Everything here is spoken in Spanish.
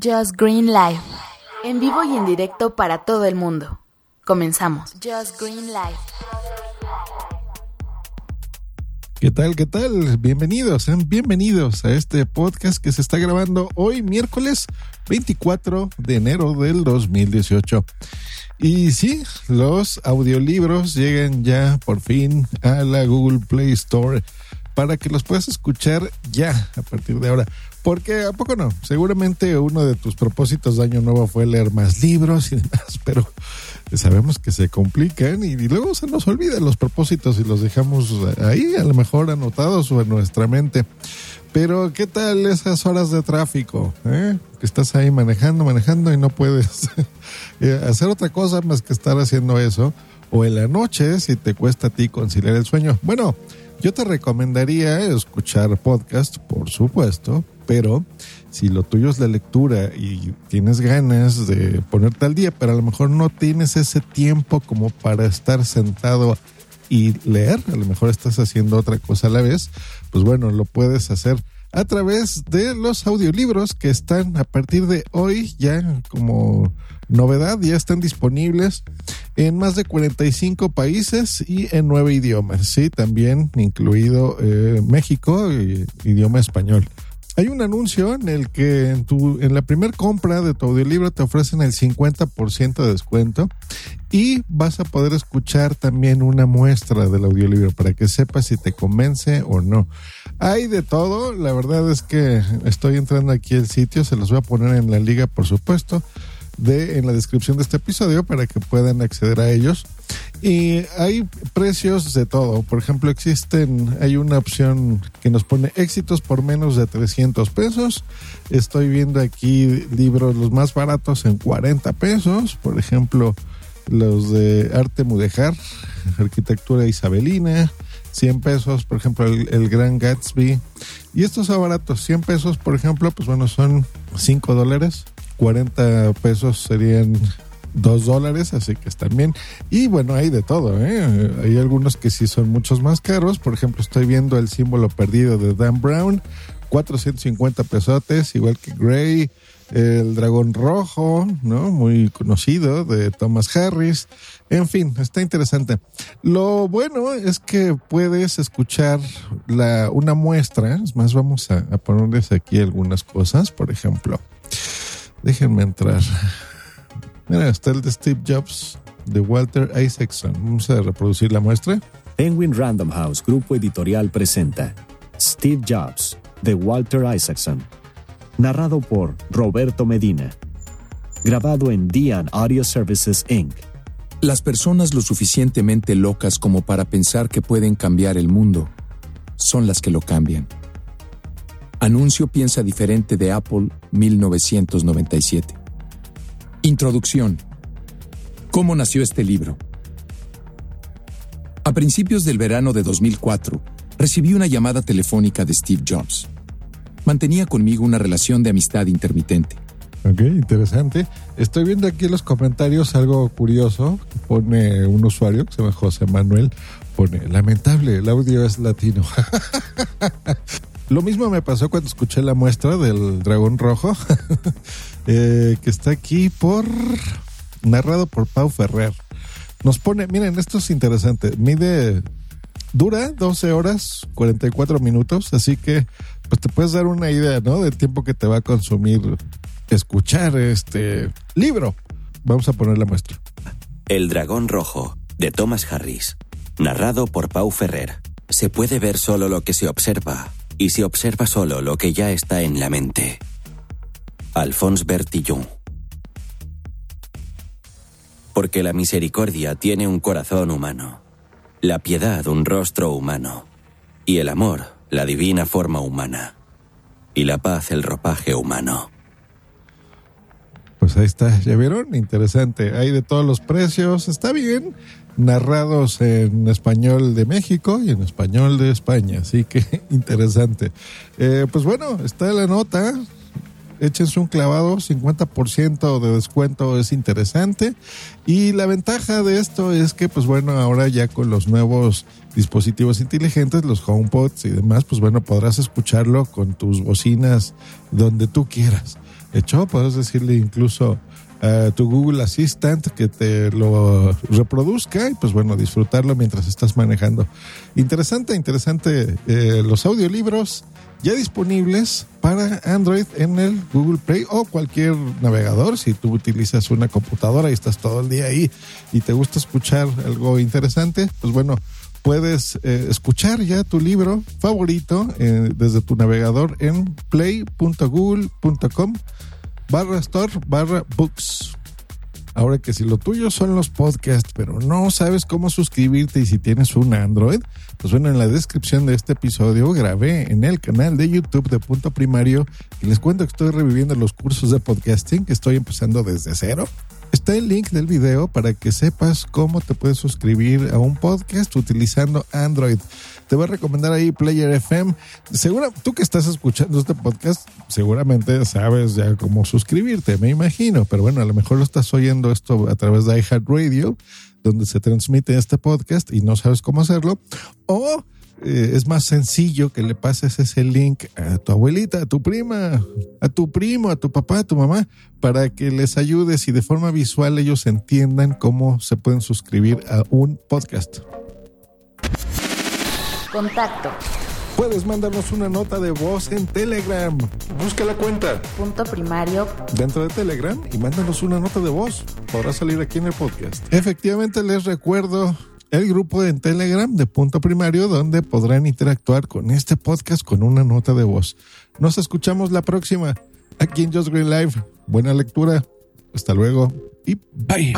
Just Green Live. En vivo y en directo para todo el mundo. Comenzamos. Just Green Live. ¿Qué tal? ¿Qué tal? Bienvenidos, bienvenidos a este podcast que se está grabando hoy miércoles 24 de enero del 2018. Y sí, los audiolibros llegan ya por fin a la Google Play Store para que los puedas escuchar ya a partir de ahora. Porque a poco no, seguramente uno de tus propósitos de año nuevo fue leer más libros y demás, pero sabemos que se complican y, luego se nos olvidan los propósitos y los dejamos ahí, a lo mejor anotados o en nuestra mente. Pero, ¿qué tal esas horas de tráfico? Eh? Que estás ahí manejando, manejando y no puedes eh, hacer otra cosa más que estar haciendo eso. O en la noche, si te cuesta a ti conciliar el sueño. Bueno, yo te recomendaría escuchar podcast, por supuesto, pero si lo tuyo es la lectura y tienes ganas de ponerte al día, pero a lo mejor no tienes ese tiempo como para estar sentado y leer, a lo mejor estás haciendo otra cosa a la vez, pues bueno, lo puedes hacer a través de los audiolibros que están a partir de hoy ya como novedad, ya están disponibles en más de 45 países y en nueve idiomas, sí, también incluido eh, México, y, idioma español. Hay un anuncio en el que en, tu, en la primera compra de tu audiolibro te ofrecen el 50% de descuento y vas a poder escuchar también una muestra del audiolibro para que sepas si te convence o no. Hay de todo, la verdad es que estoy entrando aquí al sitio, se los voy a poner en la liga por supuesto de en la descripción de este episodio para que puedan acceder a ellos. Y hay precios de todo. Por ejemplo, existen, hay una opción que nos pone éxitos por menos de 300 pesos. Estoy viendo aquí libros los más baratos en 40 pesos. Por ejemplo, los de arte mudejar, arquitectura isabelina. 100 pesos, por ejemplo, el, Gran Gatsby. Y estos son baratos, 100 pesos, por ejemplo, pues bueno, son 5 dólares. 40 pesos serían 2 dólares, así que están bien. Y bueno, hay de todo, ¿eh? Hay algunos que sí son muchos más caros. Por ejemplo, estoy viendo el símbolo perdido de Dan Brown, 450 pesotes, igual que Gray, el dragón rojo, ¿no? Muy conocido de Thomas Harris. En fin, está interesante. Lo bueno es que puedes escuchar la, una muestra. Es más, vamos a, a ponerles aquí algunas cosas. Por ejemplo, Déjenme entrar. Mira, está el de Steve Jobs de Walter Isaacson. Vamos a reproducir la muestra. Penguin Random House Grupo Editorial presenta Steve Jobs de Walter Isaacson. Narrado por Roberto Medina. Grabado en Dian Audio Services Inc. Las personas lo suficientemente locas como para pensar que pueden cambiar el mundo son las que lo cambian. Anuncio piensa diferente de Apple 1997. Introducción. ¿Cómo nació este libro? A principios del verano de 2004, recibí una llamada telefónica de Steve Jobs. Mantenía conmigo una relación de amistad intermitente. Ok, interesante. Estoy viendo aquí en los comentarios algo curioso. Pone un usuario que se llama José Manuel. Pone, lamentable, el audio es latino. Lo mismo me pasó cuando escuché la muestra del dragón rojo, eh, que está aquí por narrado por Pau Ferrer. Nos pone, miren, esto es interesante, mide, dura 12 horas 44 minutos, así que pues te puedes dar una idea, ¿no? Del tiempo que te va a consumir escuchar este libro. Vamos a poner la muestra. El dragón rojo, de Thomas Harris, narrado por Pau Ferrer. Se puede ver solo lo que se observa, y se observa solo lo que ya está en la mente. Alphonse Bertillon. Porque la misericordia tiene un corazón humano, la piedad un rostro humano, y el amor la divina forma humana, y la paz el ropaje humano. Pues ahí está, ¿ya vieron? Interesante. Hay de todos los precios, está bien narrados en español de México y en español de España, así que interesante. Eh, pues bueno, está la nota, échense un clavado, 50% de descuento es interesante. Y la ventaja de esto es que, pues bueno, ahora ya con los nuevos dispositivos inteligentes, los HomePods y demás, pues bueno, podrás escucharlo con tus bocinas donde tú quieras. Hecho. Puedes decirle incluso a tu Google Assistant que te lo reproduzca y pues bueno, disfrutarlo mientras estás manejando. Interesante, interesante. Eh, los audiolibros ya disponibles para Android en el Google Play o cualquier navegador. Si tú utilizas una computadora y estás todo el día ahí y te gusta escuchar algo interesante, pues bueno, puedes eh, escuchar ya tu libro favorito eh, desde tu navegador en play.google.com barra store barra books. Ahora que si lo tuyo son los podcasts, pero no sabes cómo suscribirte y si tienes un Android, pues bueno, en la descripción de este episodio grabé en el canal de YouTube de Punto Primario y les cuento que estoy reviviendo los cursos de podcasting que estoy empezando desde cero. Está el link del video para que sepas cómo te puedes suscribir a un podcast utilizando Android. Te voy a recomendar ahí Player FM. Segura, tú que estás escuchando este podcast, seguramente sabes ya cómo suscribirte, me imagino. Pero bueno, a lo mejor lo estás oyendo esto a través de iHeartRadio, donde se transmite este podcast y no sabes cómo hacerlo. O eh, es más sencillo que le pases ese link a tu abuelita, a tu prima, a tu primo, a tu papá, a tu mamá, para que les ayudes y de forma visual ellos entiendan cómo se pueden suscribir a un podcast. Contacto. Puedes mandarnos una nota de voz en Telegram. Busca la cuenta Punto primario. dentro de Telegram y mándanos una nota de voz. Podrá salir aquí en el podcast. Efectivamente, les recuerdo el grupo en Telegram de Punto Primario donde podrán interactuar con este podcast con una nota de voz. Nos escuchamos la próxima aquí en Just Green Live. Buena lectura. Hasta luego y bye.